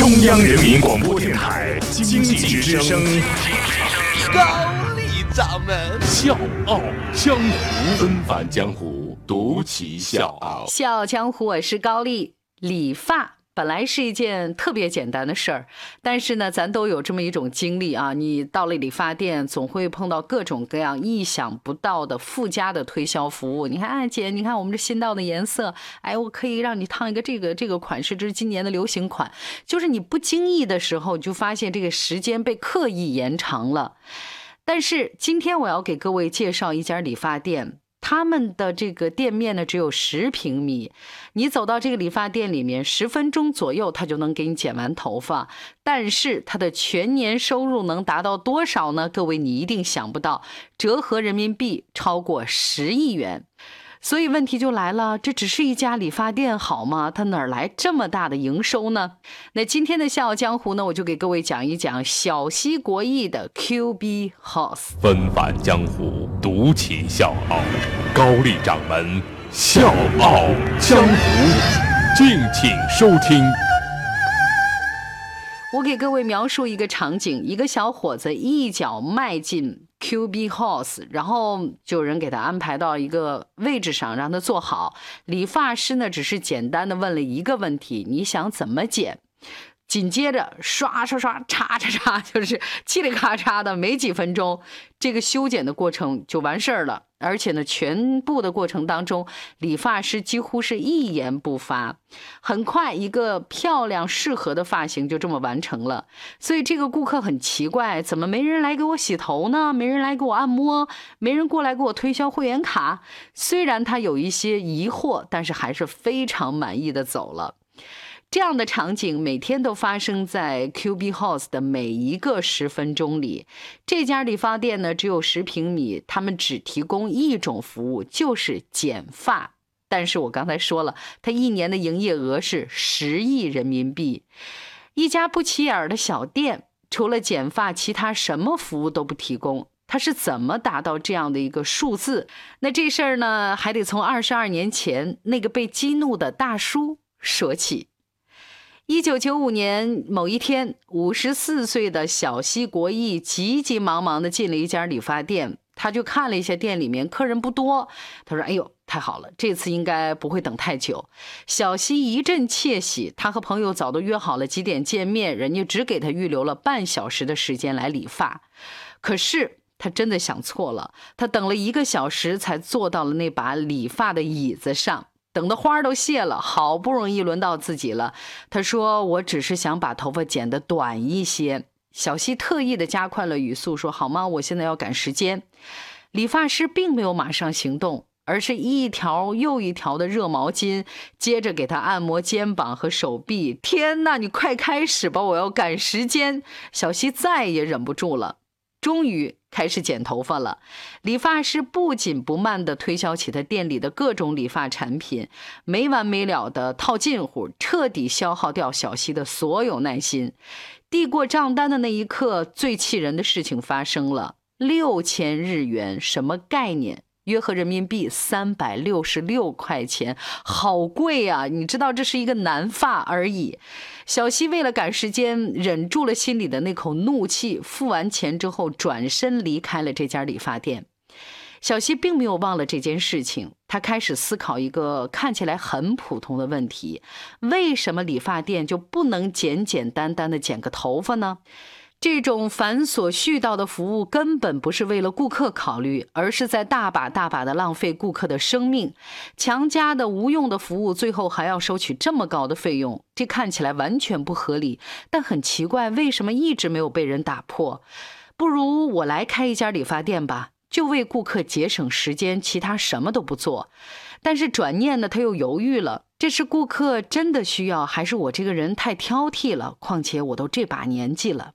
中央人民广播电台经济之声，高丽掌门笑傲江湖，恩返江湖，独骑笑傲。笑傲江湖，我是高丽。理发本来是一件特别简单的事儿，但是呢，咱都有这么一种经历啊，你到了理发店，总会碰到各种各样意想不到的附加的推销服务。你看，啊，姐，你看我们这新到的颜色，哎，我可以让你烫一个这个这个款式，这是今年的流行款。就是你不经意的时候，你就发现这个时间被刻意延长了。但是今天我要给各位介绍一家理发店。他们的这个店面呢，只有十平米。你走到这个理发店里面，十分钟左右，他就能给你剪完头发。但是他的全年收入能达到多少呢？各位，你一定想不到，折合人民币超过十亿元。所以问题就来了，这只是一家理发店好吗？它哪来这么大的营收呢？那今天的笑傲江湖呢，我就给各位讲一讲小西国艺的 Q B House。纷繁江湖，独起笑傲，高丽掌门笑傲江湖，敬请收听。我给各位描述一个场景：一个小伙子一脚迈进 Q B House，然后就有人给他安排到一个位置上，让他坐好。理发师呢，只是简单的问了一个问题：你想怎么剪？紧接着刷刷刷，嚓嚓嚓，就是嘁里咔嚓的，没几分钟，这个修剪的过程就完事儿了。而且呢，全部的过程当中，理发师几乎是一言不发。很快，一个漂亮适合的发型就这么完成了。所以这个顾客很奇怪，怎么没人来给我洗头呢？没人来给我按摩？没人过来给我推销会员卡？虽然他有一些疑惑，但是还是非常满意的走了。这样的场景每天都发生在 Q B House 的每一个十分钟里。这家理发店呢只有十平米，他们只提供一种服务，就是剪发。但是我刚才说了，他一年的营业额是十亿人民币。一家不起眼的小店，除了剪发，其他什么服务都不提供。他是怎么达到这样的一个数字？那这事儿呢，还得从二十二年前那个被激怒的大叔说起。一九九五年某一天，五十四岁的小西国义急急忙忙地进了一家理发店，他就看了一下店里面客人不多，他说：“哎呦，太好了，这次应该不会等太久。”小西一阵窃喜，他和朋友早都约好了几点见面，人家只给他预留了半小时的时间来理发，可是他真的想错了，他等了一个小时才坐到了那把理发的椅子上。等的花都谢了，好不容易轮到自己了。他说：“我只是想把头发剪得短一些。”小西特意的加快了语速说：“好吗？我现在要赶时间。”理发师并没有马上行动，而是一条又一条的热毛巾，接着给他按摩肩膀和手臂。天哪，你快开始吧，我要赶时间。小西再也忍不住了，终于。开始剪头发了，理发师不紧不慢地推销起他店里的各种理发产品，没完没了的套近乎，彻底消耗掉小西的所有耐心。递过账单的那一刻，最气人的事情发生了：六千日元，什么概念？约合人民币三百六十六块钱，好贵啊！你知道这是一个男发而已。小西为了赶时间，忍住了心里的那口怒气，付完钱之后转身离开了这家理发店。小西并没有忘了这件事情，他开始思考一个看起来很普通的问题：为什么理发店就不能简简单单的剪个头发呢？这种繁琐絮叨的服务根本不是为了顾客考虑，而是在大把大把的浪费顾客的生命。强加的无用的服务，最后还要收取这么高的费用，这看起来完全不合理。但很奇怪，为什么一直没有被人打破？不如我来开一家理发店吧，就为顾客节省时间，其他什么都不做。但是转念呢，他又犹豫了：这是顾客真的需要，还是我这个人太挑剔了？况且我都这把年纪了。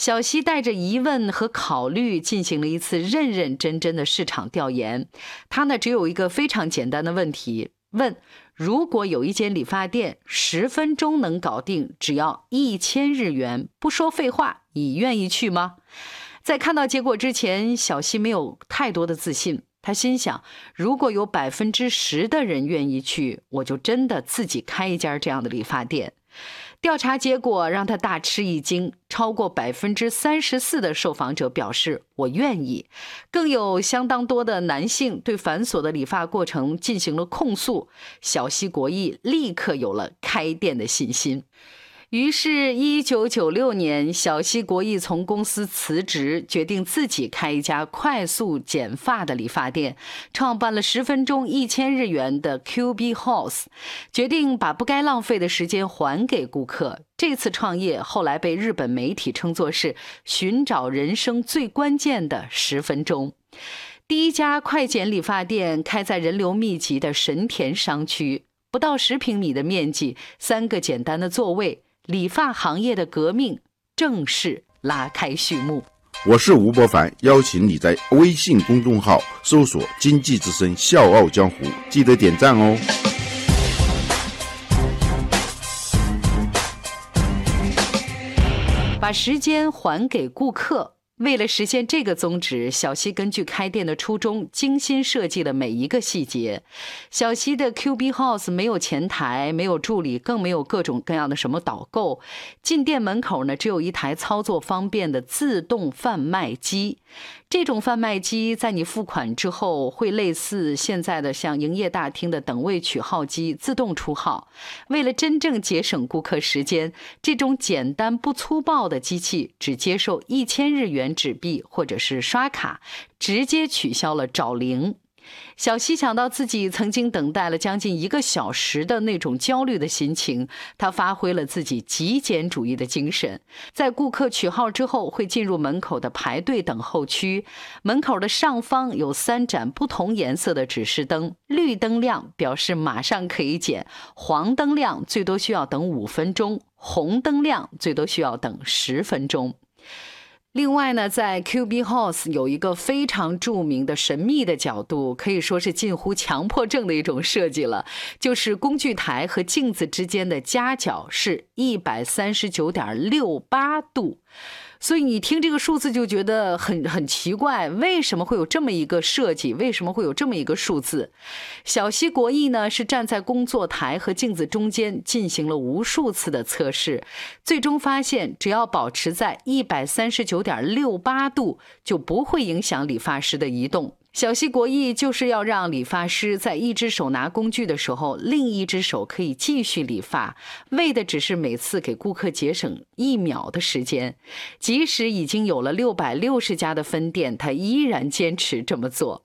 小西带着疑问和考虑进行了一次认认真真的市场调研。他呢只有一个非常简单的问题：问如果有一间理发店十分钟能搞定，只要一千日元，不说废话，你愿意去吗？在看到结果之前，小西没有太多的自信。他心想：如果有百分之十的人愿意去，我就真的自己开一家这样的理发店。调查结果让他大吃一惊，超过百分之三十四的受访者表示“我愿意”，更有相当多的男性对繁琐的理发过程进行了控诉。小西国义立刻有了开店的信心。于是，一九九六年，小西国义从公司辞职，决定自己开一家快速剪发的理发店，创办了十分钟一千日元的 QB House，决定把不该浪费的时间还给顾客。这次创业后来被日本媒体称作是寻找人生最关键的十分钟。第一家快剪理发店开在人流密集的神田商区，不到十平米的面积，三个简单的座位。理发行业的革命正式拉开序幕。我是吴伯凡，邀请你在微信公众号搜索“经济之声笑傲江湖”，记得点赞哦。把时间还给顾客。为了实现这个宗旨，小西根据开店的初衷，精心设计了每一个细节。小西的 QB House 没有前台，没有助理，更没有各种各样的什么导购。进店门口呢，只有一台操作方便的自动贩卖机。这种贩卖机在你付款之后，会类似现在的像营业大厅的等位取号机自动出号。为了真正节省顾客时间，这种简单不粗暴的机器只接受一千日元纸币或者是刷卡，直接取消了找零。小西想到自己曾经等待了将近一个小时的那种焦虑的心情，他发挥了自己极简主义的精神。在顾客取号之后，会进入门口的排队等候区。门口的上方有三盏不同颜色的指示灯，绿灯亮表示马上可以剪，黄灯亮最多需要等五分钟，红灯亮最多需要等十分钟。另外呢，在 QB House 有一个非常著名的神秘的角度，可以说是近乎强迫症的一种设计了，就是工具台和镜子之间的夹角是一百三十九点六八度。所以你听这个数字就觉得很很奇怪，为什么会有这么一个设计？为什么会有这么一个数字？小西国义呢是站在工作台和镜子中间进行了无数次的测试，最终发现只要保持在一百三十九点六八度，就不会影响理发师的移动。小西国艺就是要让理发师在一只手拿工具的时候，另一只手可以继续理发，为的只是每次给顾客节省一秒的时间。即使已经有了六百六十家的分店，他依然坚持这么做。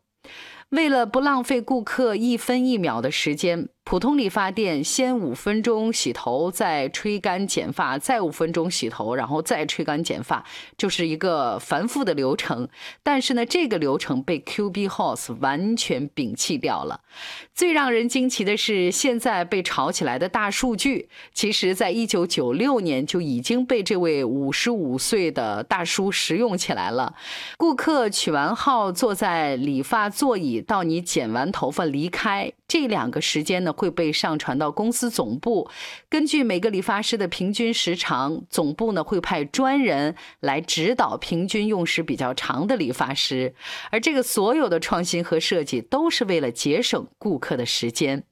为了不浪费顾客一分一秒的时间。普通理发店先五分钟洗头，再吹干剪发，再五分钟洗头，然后再吹干剪发，就是一个繁复的流程。但是呢，这个流程被 QB House 完全摒弃掉了。最让人惊奇的是，现在被炒起来的大数据，其实在一九九六年就已经被这位五十五岁的大叔使用起来了。顾客取完号，坐在理发座椅，到你剪完头发离开。这两个时间呢会被上传到公司总部，根据每个理发师的平均时长，总部呢会派专人来指导平均用时比较长的理发师，而这个所有的创新和设计都是为了节省顾客的时间。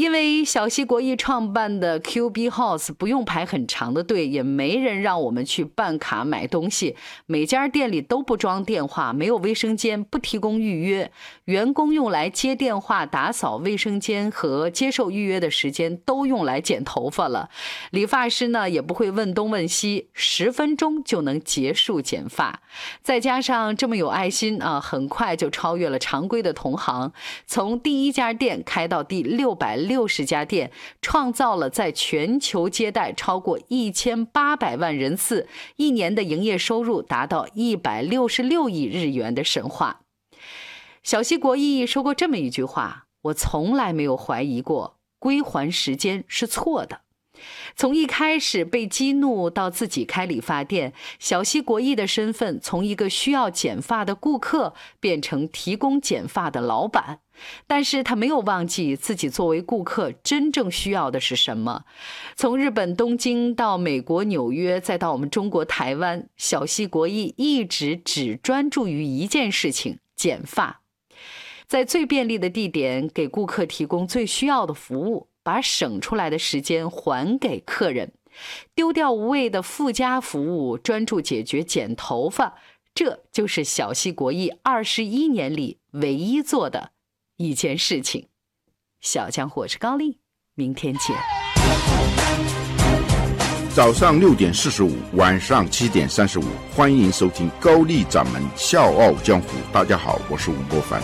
因为小西国义创办的 QB House 不用排很长的队，也没人让我们去办卡买东西。每家店里都不装电话，没有卫生间，不提供预约。员工用来接电话、打扫卫生间和接受预约的时间都用来剪头发了。理发师呢也不会问东问西，十分钟就能结束剪发。再加上这么有爱心啊，很快就超越了常规的同行，从第一家店开到第六百。六十家店创造了在全球接待超过一千八百万人次，一年的营业收入达到一百六十六亿日元的神话。小西国义说过这么一句话：“我从来没有怀疑过归还时间是错的。”从一开始被激怒到自己开理发店，小西国义的身份从一个需要剪发的顾客变成提供剪发的老板。但是他没有忘记自己作为顾客真正需要的是什么。从日本东京到美国纽约，再到我们中国台湾，小西国义一直只专注于一件事情：剪发，在最便利的地点给顾客提供最需要的服务。把省出来的时间还给客人，丢掉无谓的附加服务，专注解决剪头发，这就是小西国艺二十一年里唯一做的一件事情。小江火是高丽，明天见。早上六点四十五，晚上七点三十五，欢迎收听高丽掌门笑傲江湖。大家好，我是吴伯凡。